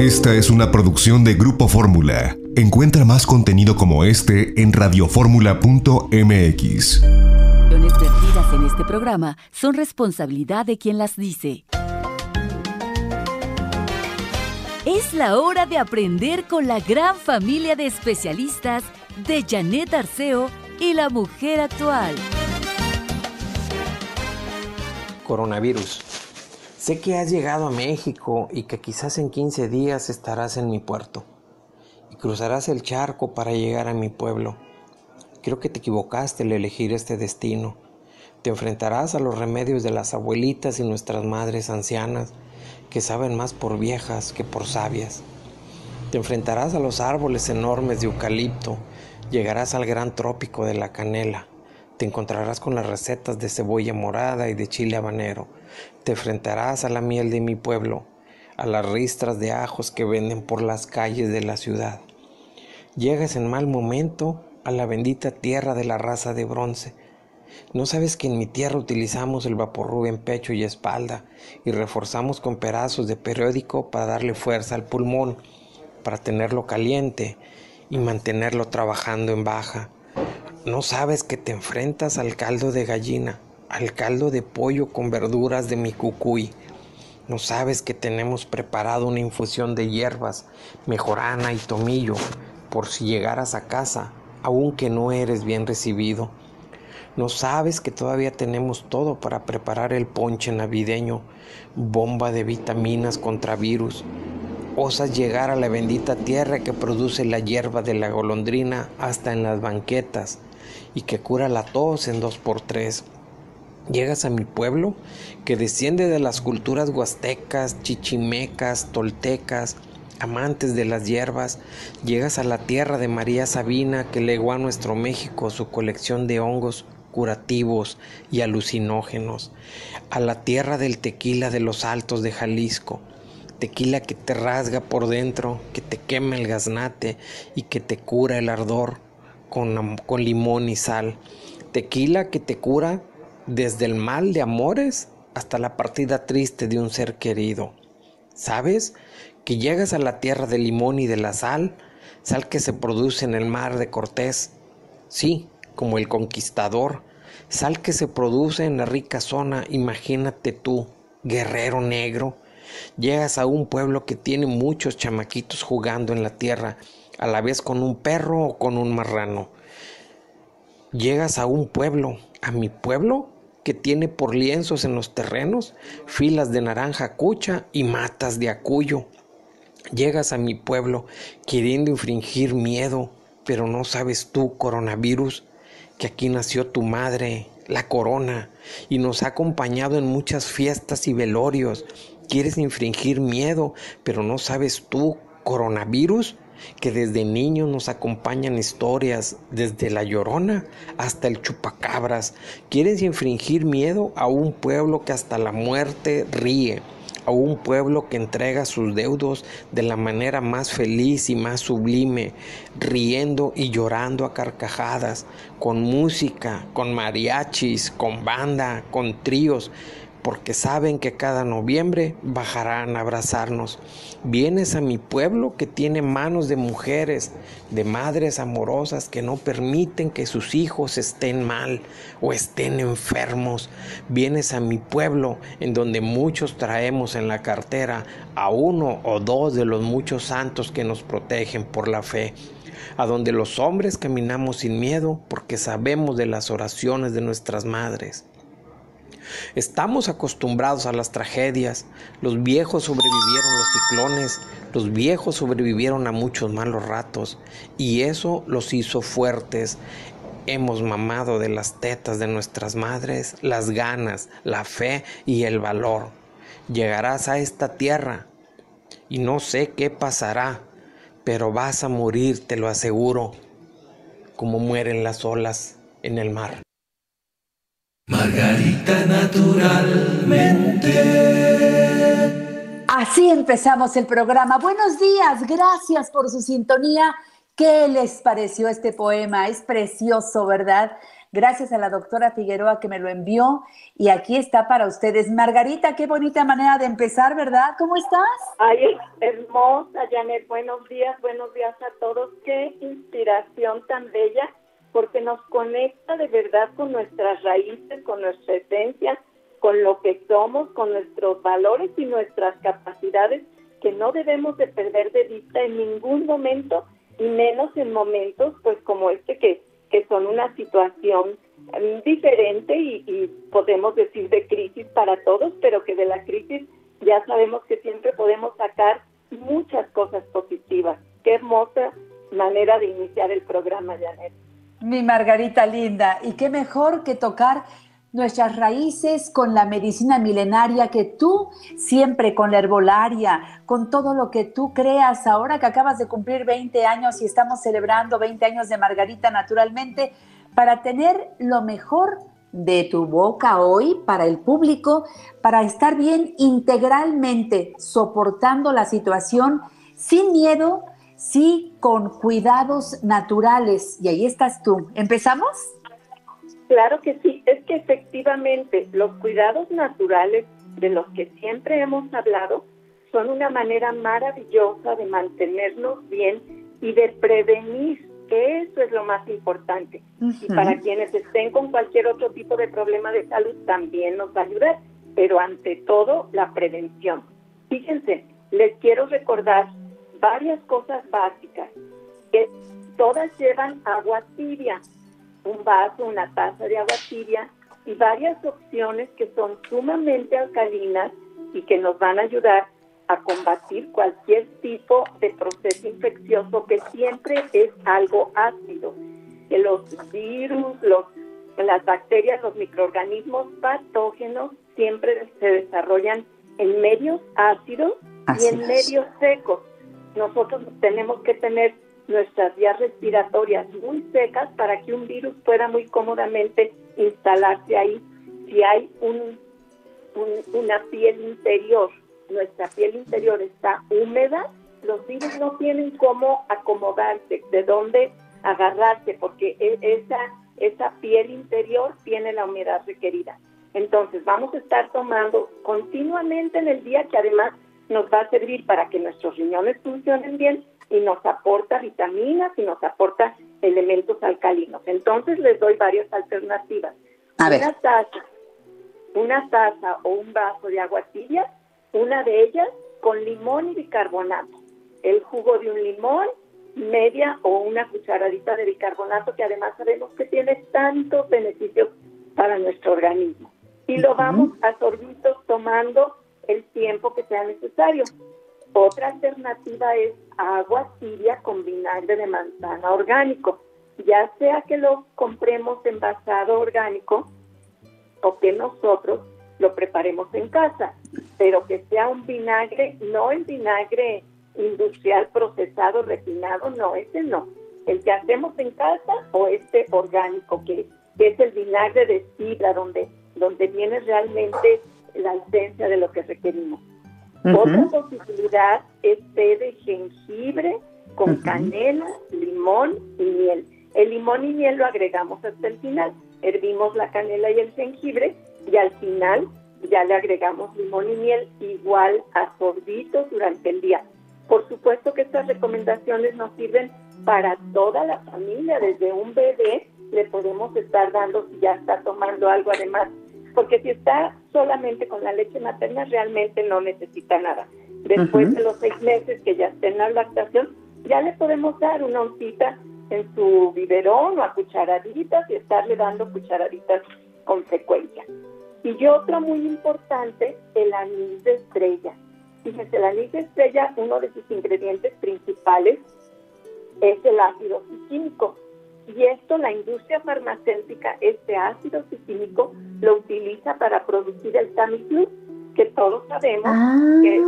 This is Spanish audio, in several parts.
Esta es una producción de Grupo Fórmula. Encuentra más contenido como este en radioformula.mx. vertidas en este programa son responsabilidad de quien las dice. Es la hora de aprender con la gran familia de especialistas de Janet Arceo y la mujer actual. Coronavirus. Sé que has llegado a México y que quizás en 15 días estarás en mi puerto y cruzarás el charco para llegar a mi pueblo. Creo que te equivocaste al elegir este destino. Te enfrentarás a los remedios de las abuelitas y nuestras madres ancianas que saben más por viejas que por sabias. Te enfrentarás a los árboles enormes de eucalipto, llegarás al gran trópico de la canela, te encontrarás con las recetas de cebolla morada y de chile habanero, te enfrentarás a la miel de mi pueblo, a las ristras de ajos que venden por las calles de la ciudad. Llegas en mal momento a la bendita tierra de la raza de bronce. ¿No sabes que en mi tierra utilizamos el vaporru en pecho y espalda y reforzamos con pedazos de periódico para darle fuerza al pulmón, para tenerlo caliente y mantenerlo trabajando en baja? ¿No sabes que te enfrentas al caldo de gallina? al caldo de pollo con verduras de mi cucuy. No sabes que tenemos preparado una infusión de hierbas, mejorana y tomillo, por si llegaras a casa, aunque no eres bien recibido. No sabes que todavía tenemos todo para preparar el ponche navideño, bomba de vitaminas contra virus. Osas llegar a la bendita tierra que produce la hierba de la golondrina hasta en las banquetas y que cura la tos en dos por tres. Llegas a mi pueblo, que desciende de las culturas huastecas, chichimecas, toltecas, amantes de las hierbas. Llegas a la tierra de María Sabina, que legó a nuestro México su colección de hongos curativos y alucinógenos. A la tierra del tequila de los altos de Jalisco. Tequila que te rasga por dentro, que te quema el gaznate y que te cura el ardor con, con limón y sal. Tequila que te cura desde el mal de amores hasta la partida triste de un ser querido. ¿Sabes? Que llegas a la tierra del limón y de la sal, sal que se produce en el mar de Cortés. Sí, como el conquistador, sal que se produce en la rica zona, imagínate tú, guerrero negro. Llegas a un pueblo que tiene muchos chamaquitos jugando en la tierra, a la vez con un perro o con un marrano. Llegas a un pueblo, a mi pueblo, que tiene por lienzos en los terrenos filas de naranja cucha y matas de acuyo. Llegas a mi pueblo queriendo infringir miedo, pero no sabes tú, coronavirus, que aquí nació tu madre, la corona, y nos ha acompañado en muchas fiestas y velorios. Quieres infringir miedo, pero no sabes tú, coronavirus, que desde niños nos acompañan historias, desde la llorona hasta el chupacabras. Quieres infringir miedo a un pueblo que hasta la muerte ríe, a un pueblo que entrega sus deudos de la manera más feliz y más sublime, riendo y llorando a carcajadas, con música, con mariachis, con banda, con tríos porque saben que cada noviembre bajarán a abrazarnos. Vienes a mi pueblo que tiene manos de mujeres, de madres amorosas que no permiten que sus hijos estén mal o estén enfermos. Vienes a mi pueblo en donde muchos traemos en la cartera a uno o dos de los muchos santos que nos protegen por la fe a donde los hombres caminamos sin miedo porque sabemos de las oraciones de nuestras madres. Estamos acostumbrados a las tragedias. Los viejos sobrevivieron los ciclones, los viejos sobrevivieron a muchos malos ratos y eso los hizo fuertes. Hemos mamado de las tetas de nuestras madres las ganas, la fe y el valor. Llegarás a esta tierra y no sé qué pasará, pero vas a morir, te lo aseguro, como mueren las olas en el mar. Margarita naturalmente. Así empezamos el programa. Buenos días, gracias por su sintonía. ¿Qué les pareció este poema? Es precioso, ¿verdad? Gracias a la doctora Figueroa que me lo envió y aquí está para ustedes. Margarita, qué bonita manera de empezar, ¿verdad? ¿Cómo estás? Ay, hermosa, Janet. Buenos días, buenos días a todos. Qué inspiración tan bella porque nos conecta de verdad con nuestras raíces, con nuestra esencia, con lo que somos, con nuestros valores y nuestras capacidades que no debemos de perder de vista en ningún momento y menos en momentos pues como este que, que son una situación mm, diferente y, podemos decir de crisis para todos, pero que de la crisis ya sabemos que siempre podemos sacar muchas cosas positivas. Qué hermosa manera de iniciar el programa, Janet. Mi Margarita linda, y qué mejor que tocar nuestras raíces con la medicina milenaria que tú siempre con la herbolaria, con todo lo que tú creas. Ahora que acabas de cumplir 20 años y estamos celebrando 20 años de Margarita naturalmente, para tener lo mejor de tu boca hoy para el público, para estar bien integralmente soportando la situación sin miedo, sí con cuidados naturales. Y ahí estás tú. ¿Empezamos? Claro que sí, es que efectivamente los cuidados naturales de los que siempre hemos hablado son una manera maravillosa de mantenernos bien y de prevenir, que eso es lo más importante. Y para quienes estén con cualquier otro tipo de problema de salud también nos va a ayudar, pero ante todo la prevención. Fíjense, les quiero recordar varias cosas básicas que todas llevan agua tibia un vaso, una taza de agua tibia y varias opciones que son sumamente alcalinas y que nos van a ayudar a combatir cualquier tipo de proceso infeccioso que siempre es algo ácido. Que los virus, los, las bacterias, los microorganismos patógenos siempre se desarrollan en medios ácidos y en medios secos. Nosotros tenemos que tener nuestras vías respiratorias muy secas para que un virus pueda muy cómodamente instalarse ahí. Si hay un, una piel interior, nuestra piel interior está húmeda, los virus no tienen cómo acomodarse, de dónde agarrarse, porque e, esa, esa piel interior tiene la humedad requerida. Entonces vamos a estar tomando continuamente en el día, que además nos va a servir para que nuestros riñones funcionen bien y nos aporta vitaminas y nos aporta elementos alcalinos. Entonces les doy varias alternativas. Una taza, una taza o un vaso de agua tibia, una de ellas con limón y bicarbonato. El jugo de un limón, media o una cucharadita de bicarbonato que además sabemos que tiene tantos beneficios para nuestro organismo. Y lo vamos a sorbitos tomando el tiempo que sea necesario. Otra alternativa es agua tibia con vinagre de manzana orgánico, ya sea que lo compremos envasado orgánico o que nosotros lo preparemos en casa, pero que sea un vinagre, no el vinagre industrial procesado, refinado, no, ese no. El que hacemos en casa o este orgánico, que, es el vinagre de sidra, donde, donde viene realmente la esencia de lo que requerimos. Otra posibilidad es té de jengibre con canela, limón y miel. El limón y miel lo agregamos hasta el final. Hervimos la canela y el jengibre y al final ya le agregamos limón y miel igual a sorbitos durante el día. Por supuesto que estas recomendaciones nos sirven para toda la familia, desde un bebé le podemos estar dando si ya está tomando algo además porque si está solamente con la leche materna realmente no necesita nada. Después de los seis meses que ya esté en la lactación, ya le podemos dar una oncita en su biberón o a cucharaditas y estarle dando cucharaditas con frecuencia. Y otro muy importante, el anís de estrella. Fíjense, el anís de estrella, uno de sus ingredientes principales es el ácido cicínico y esto la industria farmacéutica, este ácido ciclínico, lo utiliza para producir el Tamiflu, que todos sabemos ah. que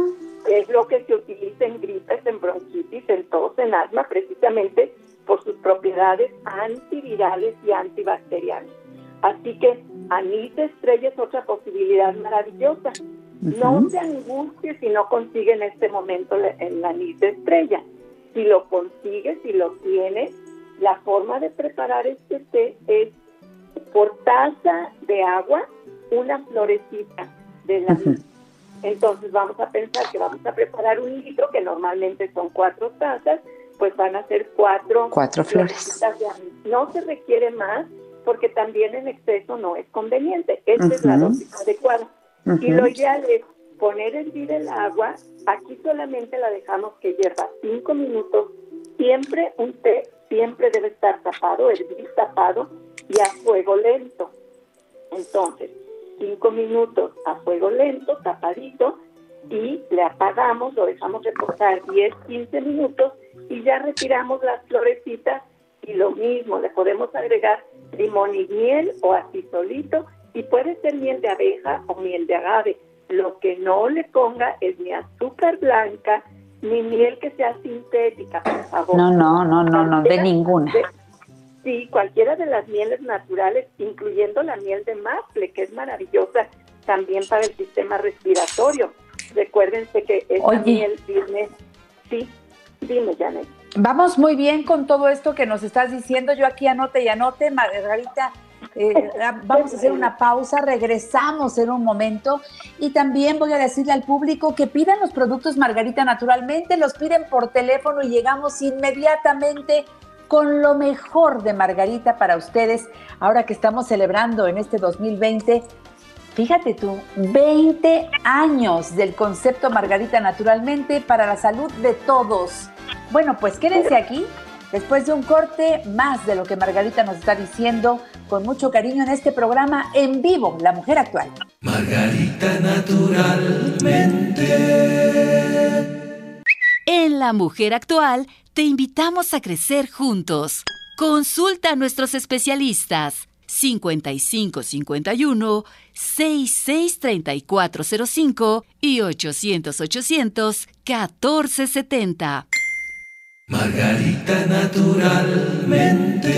es lo que se utiliza en gripes, en bronquitis, en tos, en asma, precisamente por sus propiedades antivirales y antibacterianas. Así que anís de estrella es otra posibilidad maravillosa. No se angustie si no consigue en este momento el anís de estrella. Si lo consigue, si lo tiene, la forma de preparar este té es por taza de agua una florecita de la Entonces vamos a pensar que vamos a preparar un litro, que normalmente son cuatro tazas, pues van a ser cuatro, cuatro flores. No se requiere más porque también en exceso no es conveniente. Esta es la dosis adecuada. Y lo ideal es poner hervir el agua. Aquí solamente la dejamos que hierva cinco minutos. Siempre un té siempre debe estar tapado, hervir tapado y a fuego lento. Entonces, cinco minutos a fuego lento, tapadito, y le apagamos, lo dejamos reposar 10, 15 minutos y ya retiramos las florecitas y lo mismo, le podemos agregar limón y miel o así solito y puede ser miel de abeja o miel de agave. Lo que no le ponga es ni azúcar blanca ni miel que sea sintética, por favor. No, no, no, no, no, de ninguna. sí, cualquiera de las mieles naturales, incluyendo la miel de maple, que es maravillosa también para el sistema respiratorio. Recuérdense que esa miel viene, sí, dime, Janet. Vamos muy bien con todo esto que nos estás diciendo. Yo aquí anote y anote, Margarita. Eh, vamos a hacer una pausa, regresamos en un momento y también voy a decirle al público que pidan los productos Margarita naturalmente, los piden por teléfono y llegamos inmediatamente con lo mejor de Margarita para ustedes ahora que estamos celebrando en este 2020 Fíjate tú, 20 años del concepto Margarita Naturalmente para la salud de todos. Bueno, pues quédense aquí. Después de un corte, más de lo que Margarita nos está diciendo con mucho cariño en este programa en vivo, La Mujer Actual. Margarita Naturalmente. En La Mujer Actual te invitamos a crecer juntos. Consulta a nuestros especialistas 5551 663405 y 800 800 1470. Margarita naturalmente.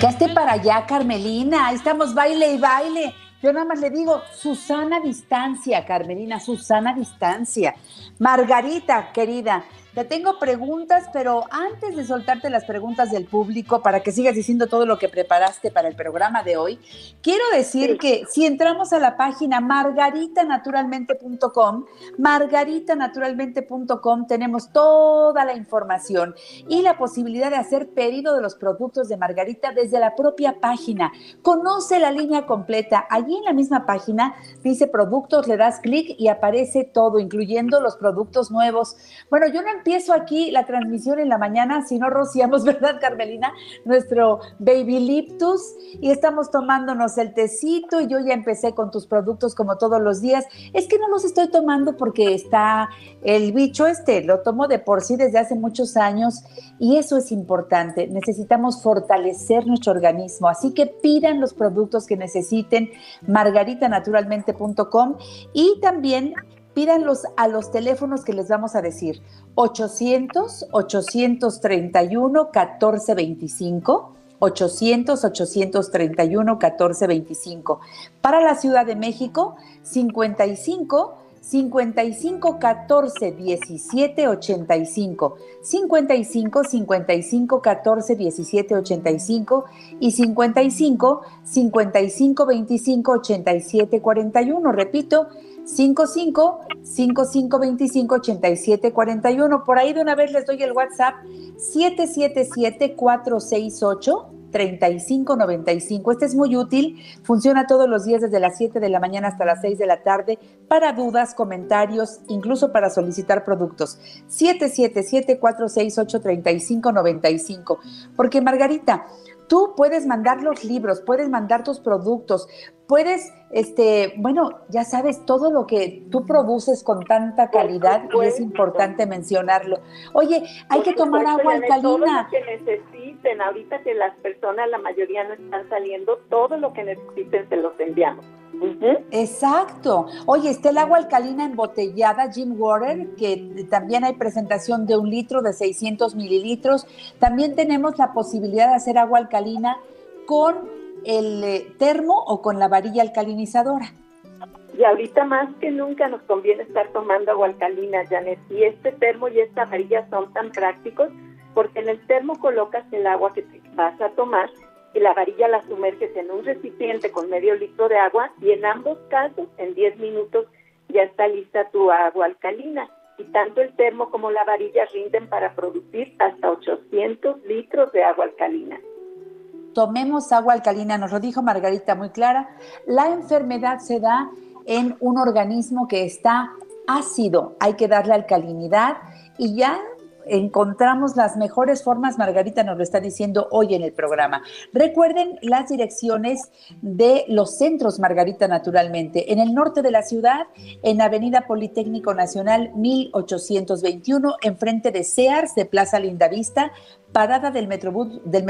Ya esté para allá, Carmelina. Estamos baile y baile. Yo nada más le digo, Susana Distancia, Carmelina, Susana Distancia. Margarita, querida, te tengo preguntas, pero antes de soltarte las preguntas del público para que sigas diciendo todo lo que preparaste para el programa de hoy, quiero decir que si entramos a la página margaritanaturalmente.com, margaritanaturalmente.com tenemos toda la información y la posibilidad de hacer pedido de los productos de Margarita desde la propia página. Conoce la línea completa. Allí en la misma página dice productos, le das clic y aparece todo, incluyendo los productos nuevos. Bueno, yo no empiezo aquí la transmisión en la mañana, si no rociamos, ¿verdad, Carmelina? Nuestro Baby Liptus y estamos tomándonos el tecito y yo ya empecé con tus productos como todos los días. Es que no los estoy tomando porque está el bicho este, lo tomo de por sí desde hace muchos años y eso es importante. Necesitamos fortalecer nuestro organismo, así que pidan los productos que necesiten, margaritanaturalmente.com y también pídanlos a los teléfonos que les vamos a decir. 800-831-1425. 800-831-1425. Para la Ciudad de México, 55 55 14 17 85 55 55 14 17 85 y 55 55 25 87 41 repito 55 55 25 87 41. Por ahí de una vez les doy el WhatsApp 777 468 3595. Este es muy útil, funciona todos los días desde las 7 de la mañana hasta las 6 de la tarde para dudas, comentarios, incluso para solicitar productos. 777-468-3595. Porque Margarita, Tú puedes mandar los libros, puedes mandar tus productos, puedes, este, bueno, ya sabes, todo lo que tú produces con tanta calidad y es importante mencionarlo. Oye, hay que tomar agua alcalina. Ahorita que las personas, la mayoría no están saliendo, todo lo que necesiten se los enviamos. Exacto. Oye, está el agua alcalina embotellada, Jim Water, que también hay presentación de un litro de 600 mililitros. También tenemos la posibilidad de hacer agua alcalina con el eh, termo o con la varilla alcalinizadora. Y ahorita más que nunca nos conviene estar tomando agua alcalina, Janet. Y este termo y esta varilla son tan prácticos porque en el termo colocas el agua que te vas a tomar y la varilla la sumerges en un recipiente con medio litro de agua y en ambos casos en 10 minutos ya está lista tu agua alcalina y tanto el termo como la varilla rinden para producir hasta 800 litros de agua alcalina. Tomemos agua alcalina, nos lo dijo Margarita muy clara. La enfermedad se da en un organismo que está ácido, hay que darle alcalinidad y ya encontramos las mejores formas, Margarita nos lo está diciendo hoy en el programa. Recuerden las direcciones de los centros, Margarita, naturalmente. En el norte de la ciudad, en Avenida Politécnico Nacional 1821, enfrente de Sears de Plaza Lindavista, parada del Metrobús, del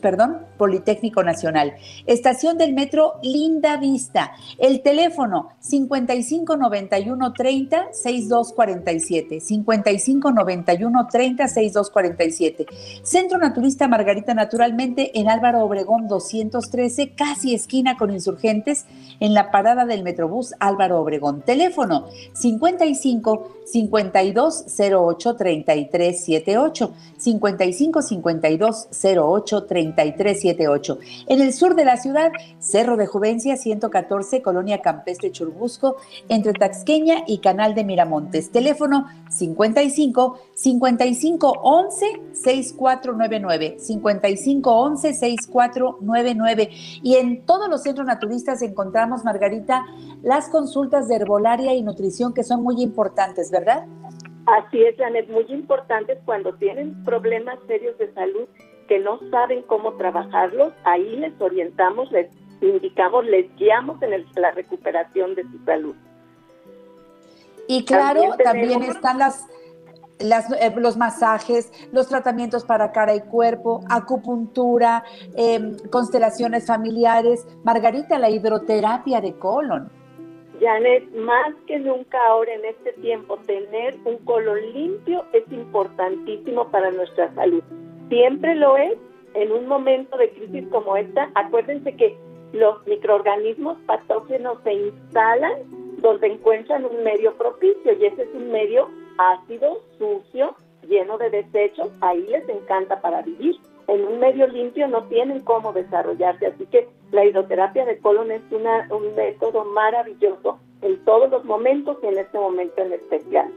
perdón, Politécnico Nacional. Estación del Metro Linda Vista. El teléfono 5591 30 6247. 5591 30 6247. Centro Naturista Margarita Naturalmente en Álvaro Obregón 213, casi esquina con insurgentes, en la parada del Metrobús Álvaro Obregón. Teléfono 55 52 08 33 78. 55 52 08 33 78. En el sur de la ciudad, Cerro de Juvencia 114, Colonia Campestre Churbusco, entre Taxqueña y Canal de Miramontes. Teléfono 55 55 11 6499. 55 11 6499. Y en todos los centros naturistas encontramos, Margarita, las consultas de herbolaria y nutrición que son muy importantes, ¿verdad? Así es, Janet, muy importantes cuando tienen problemas serios de salud que no saben cómo trabajarlos, ahí les orientamos, les indicamos, les guiamos en la recuperación de su salud. Y claro, también, están las, eh, los masajes, los tratamientos para cara y cuerpo, acupuntura, em, constelaciones familiares, Margarita, la hidroterapia de colon. Janet, más que nunca ahora en este tiempo, tener un colon limpio es importantísimo para nuestra salud. Siempre lo es en un momento de crisis como esta. Acuérdense que los microorganismos patógenos se instalan donde encuentran un medio propicio y ese es un medio ácido, sucio, lleno de desechos. Ahí les encanta para vivir en un medio limpio no tienen cómo desarrollarse. Así que la hidroterapia de colon es un método maravilloso en todos los momentos y en este momento en especial.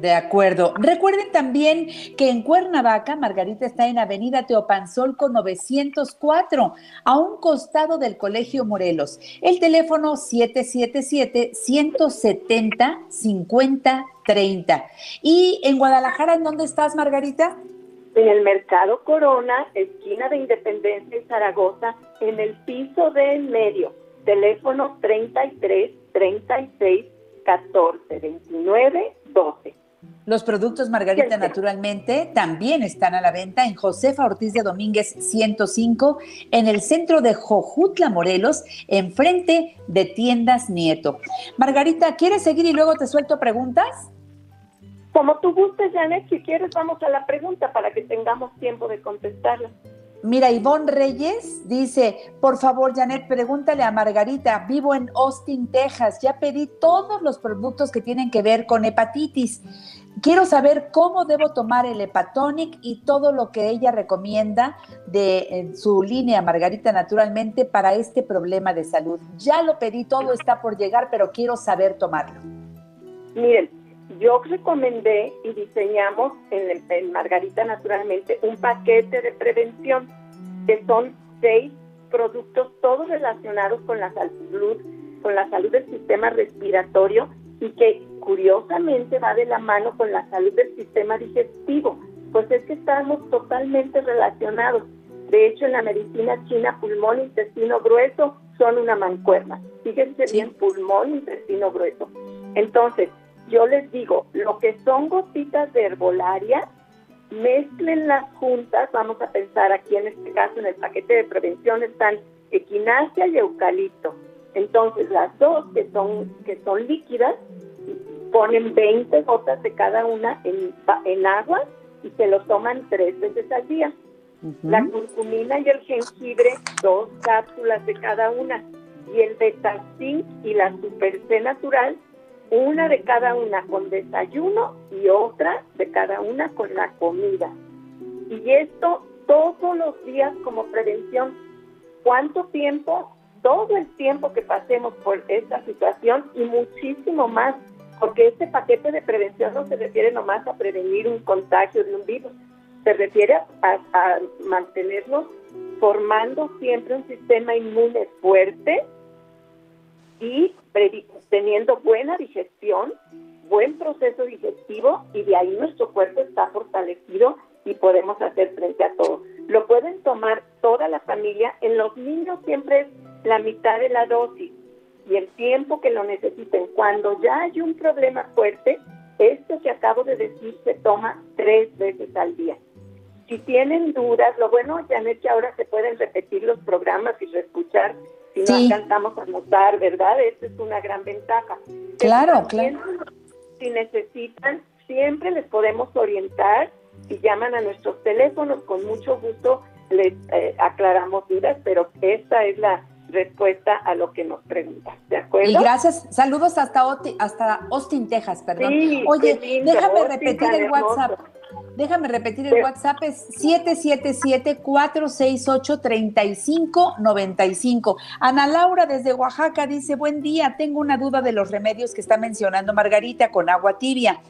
De acuerdo. Recuerden también que en Cuernavaca, Margarita está en Avenida Teopanzolco 904, a un costado del Colegio Morelos. El teléfono 777-170-5030. ¿Y en Guadalajara, en dónde estás, Margarita? En el Mercado Corona, esquina de Independencia y Zaragoza, en el piso de medio. Teléfono 33 36 14 29 12. Los productos Margarita naturalmente también están a la venta en Josefa Ortiz de Domínguez 105 en el centro de Jojutla, Morelos, enfrente de Tiendas Nieto. Margarita, ¿quieres seguir y luego te suelto preguntas? Como tú gustes, Janet, si quieres vamos a la pregunta para que tengamos tiempo de contestarla. Mira, Ivonne Reyes dice, por favor, Janet, pregúntale a Margarita, vivo en Austin, Texas, ya pedí todos los productos que tienen que ver con hepatitis. Quiero saber cómo debo tomar el hepatonic y todo lo que ella recomienda de su línea Margarita naturalmente para este problema de salud. Ya lo pedí, todo está por llegar, pero quiero saber tomarlo. Miren, yo recomendé y diseñamos en, Margarita naturalmente un paquete de prevención que son seis productos todos relacionados con la salud, con la salud del sistema respiratorio y que curiosamente va de la mano con la salud del sistema digestivo, pues es que estamos totalmente relacionados. De hecho, en la medicina china, pulmón intestino grueso son una mancuerna. Fíjense bien, pulmón intestino grueso. Entonces, yo les digo, lo que son gotitas de herbolaria, mezclenlas juntas, vamos a pensar aquí en este caso en el paquete de prevención están equinacia y eucalipto. Entonces las dos que son, que son líquidas, ponen 20 gotas de cada una en, en agua y se lo toman tres veces al día. La curcumina y el jengibre, dos cápsulas de cada una. Y el betacin y la super C natural, una de cada una con desayuno y otra de cada una con la comida. Y esto todos los días como prevención. cuánto tiempo, todo el tiempo que pasemos por esta situación y muchísimo más, porque este paquete de prevención no se refiere nomás a prevenir un contagio de un virus, se refiere a, a formando siempre un sistema inmune fuerte y teniendo buena digestión, buen proceso digestivo y de ahí nuestro cuerpo está fortalecido y podemos hacer frente a todo. Lo pueden tomar toda la familia, en los niños siempre es la mitad de la dosis y el tiempo que lo necesiten. Cuando ya hay un problema fuerte, esto que acabo de decir se toma tres veces al día. Si tienen dudas, lo bueno, Janet, que ahora se pueden repetir los programas y reescuchar si no alcanzamos a notar, ¿verdad? Esa es una gran ventaja. Claro, claro. Si necesitan, siempre les podemos orientar y llaman a nuestros teléfonos, con mucho gusto les eh, aclaramos dudas, pero esta es la respuesta a lo que nos preguntan, ¿de acuerdo? Y gracias, saludos hasta, hasta Austin, Texas, perdón. Oye, déjame repetir el WhatsApp. Déjame repetir, el WhatsApp es 777-468-3595. Ana Laura desde Oaxaca dice, buen día, tengo una duda de los remedios que está mencionando Margarita con agua tibia.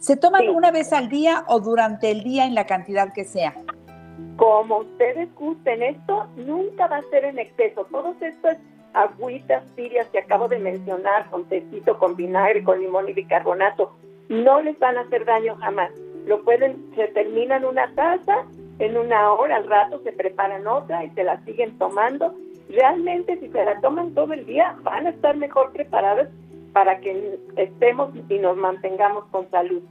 ¿Se toman una vez al día o durante el día en la cantidad que sea? Como ustedes gusten, esto nunca va a ser en exceso. Todos estos agüitas tibias que acabo de mencionar, con tecito, con vinagre, con limón y bicarbonato, no les van a hacer daño jamás lo pueden, se terminan una taza, en una hora al rato se preparan otra y se la siguen tomando. Realmente si se la toman todo el día van a estar mejor preparadas para que estemos y nos mantengamos con salud.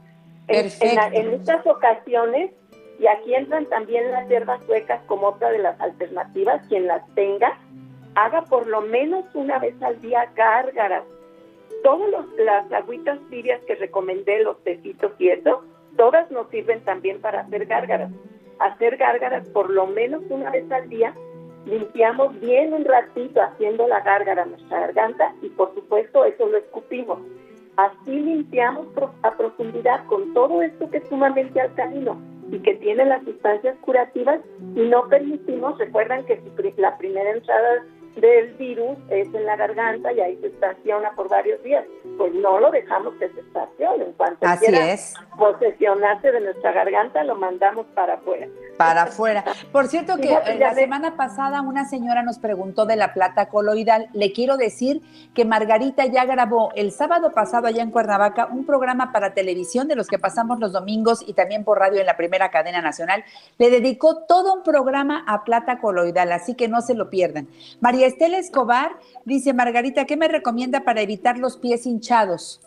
En, en, estas ocasiones, y aquí entran también las hierbas suecas como otra de las alternativas, quien las tenga, haga por lo menos una vez al día gárgaras. Todas las agüitas tibias que recomendé, los tecitos y eso, todas nos sirven también para hacer gárgaras. Hacer gárgaras por lo menos una vez al día, limpiamos bien un ratito haciendo la gárgara nuestra garganta y por supuesto eso lo escupimos. Así limpiamos a profundidad con todo esto que es sumamente alcalino y que tiene las sustancias curativas y no permitimos, recuerdan que la primera entrada del virus es en la garganta y ahí se estaciona por varios días. Pues no lo dejamos que se estacione. En cuanto Así quiera es. posesionarse de nuestra garganta, lo mandamos para afuera. Para afuera. Por cierto que la semana pasada una señora nos preguntó de la plata coloidal. Le quiero decir que Margarita ya grabó el sábado pasado allá en Cuernavaca un programa para televisión de los que pasamos los domingos y también por radio en la primera cadena nacional. Le dedicó todo un programa a plata coloidal, así que no se lo pierdan. María Estela Escobar dice, Margarita, ¿qué me recomienda para evitar los pies hinchados?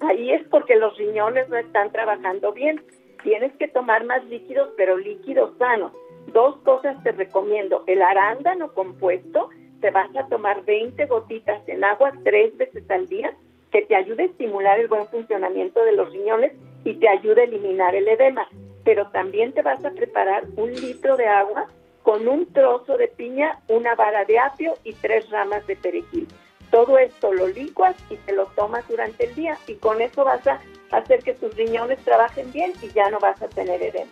Ahí es porque los riñones no están trabajando bien. Tienes que tomar más líquidos, pero líquidos sanos. Dos cosas te recomiendo. El arándano compuesto, te vas a tomar 20 gotitas en agua tres veces al día, que te ayude a estimular el buen funcionamiento de los riñones y te ayude a eliminar el edema. Pero también te vas a preparar un litro de agua con un trozo de piña, una vara de apio y tres ramas de perejil. Todo esto lo licuas y te lo tomas durante el día y con eso vas a hacer que tus riñones trabajen bien y ya no vas a tener edema.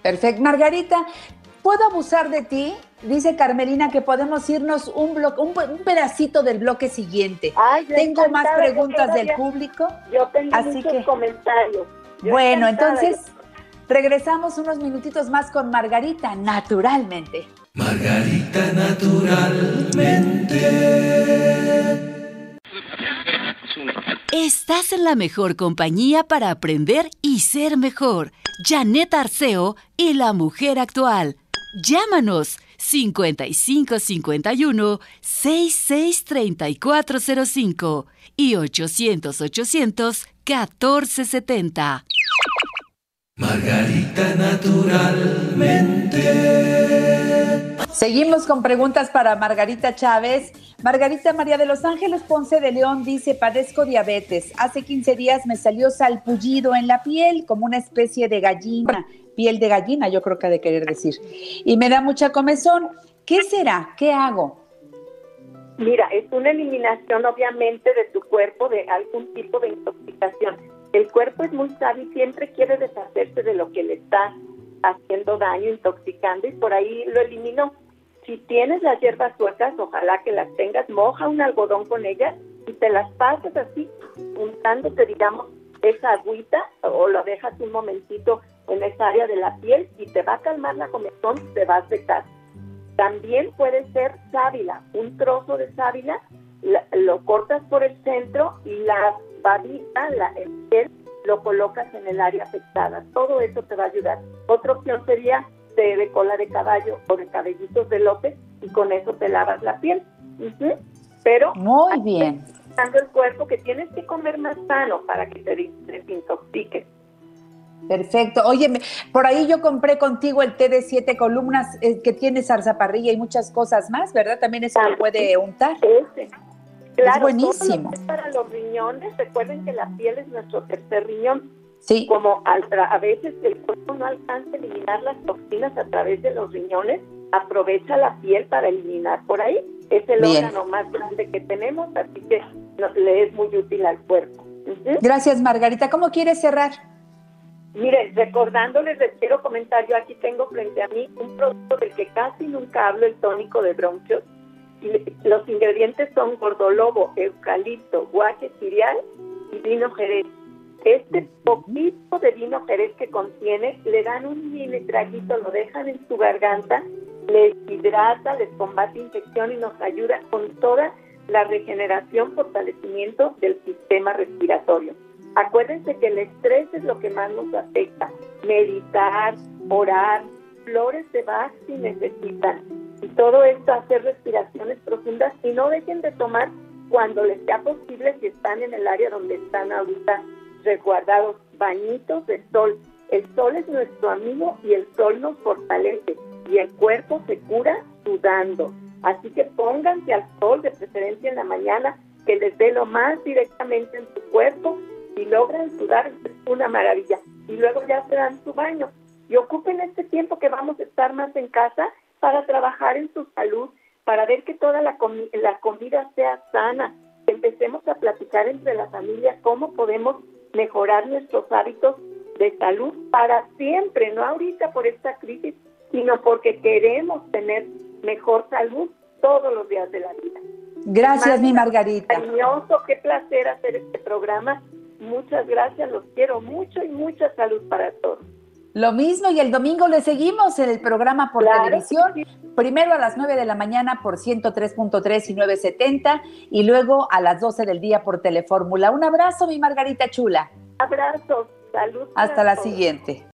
Perfecto. Margarita, ¿puedo abusar de ti? Dice Carmelina que podemos irnos un, bloque, un, pedacito del bloque siguiente. tengo más preguntas del público. Yo tengo muchos comentarios. bueno, entonces Regresamos unos minutitos más con Margarita, naturalmente. Margarita, naturalmente. Estás en la mejor compañía para aprender y ser mejor. Janet Arceo y la mujer actual. Llámanos 5551 663405 y 800 800 1470. Margarita naturalmente. Seguimos con preguntas para Margarita Chávez. Margarita María de los Ángeles Ponce de León dice, padezco diabetes. Hace 15 días me salió salpullido en la piel como una especie de gallina, piel de gallina yo creo que ha de querer decir. Y me da mucha comezón. ¿Qué será? ¿Qué hago? Mira, es una eliminación obviamente de tu cuerpo de algún tipo de intoxicación el cuerpo es muy sabio y siempre quiere deshacerse de lo que le está haciendo daño, intoxicando y por ahí lo eliminó. Si tienes las hierbas suecas, ojalá que las tengas, moja un algodón con ellas y te las pasas así, untándote, digamos, esa agüita o lo dejas un momentito en esa área de la piel y te va a calmar la comezón, te va a secar. También puede ser sábila, un trozo de sábila, lo cortas por el centro y la babita, la, el piel, lo colocas en el área afectada. Todo eso te va a ayudar. Otra opción sería de, cola de caballo o de cabellitos de López y con eso te lavas la piel. Pero muy bien. el cuerpo que tienes que comer más sano para que te desintoxiques. Perfecto. Oye, por ahí yo compré contigo el té de siete columnas eh, que tiene zarzaparrilla y muchas cosas más, ¿verdad? También eso lo puede untar. Claro, es buenísimo. para los riñones, recuerden que la piel es nuestro tercer riñón. Sí. Como a veces el cuerpo no alcanza a eliminar las toxinas a través de los riñones, aprovecha la piel para eliminar por ahí. Es el órgano más grande que tenemos, así que le es muy útil al cuerpo. Gracias, Margarita. ¿Cómo quieres cerrar? Miren, recordándoles, les quiero comentar, yo aquí tengo frente a mí un producto del que casi nunca hablo, el tónico de bronquios. Los ingredientes son gordolobo, eucalipto, guaje cereal y vino jerez. Este poquito de vino jerez que contiene, le dan un mini traguito, lo dejan en su garganta, les hidrata, les combate infección y nos ayuda con toda la regeneración, fortalecimiento del sistema respiratorio. Acuérdense que el estrés es lo que más nos afecta. Meditar, orar, flores de Bach si necesitan. Y todo esto, hacer respiraciones profundas y no dejen de tomar cuando les sea posible si están en el área donde están ahorita resguardados bañitos de sol. El sol es nuestro amigo y el sol nos fortalece y el cuerpo se cura sudando. Así que pónganse al sol de preferencia en la mañana que les dé lo más directamente en su cuerpo y logran sudar, es una maravilla. Y luego ya se dan su baño. Y ocupen este tiempo que vamos a estar más en casa para trabajar en su salud, para ver que toda la, la comida sea sana. Empecemos a platicar entre la familia cómo podemos mejorar nuestros hábitos de salud para siempre, no ahorita por esta crisis, sino porque queremos tener mejor salud todos los días de la vida. Gracias, mi Margarita. Cariñoso, qué placer hacer este programa Muchas gracias, los quiero mucho y mucha salud para todos. Lo mismo y el domingo le seguimos en el programa por televisión, primero a las 9 de la mañana por 103.3 y 970 y luego a las 12 del día por Telefórmula. Un abrazo, mi Margarita Chula. Abrazo, salud. Hasta la siguiente.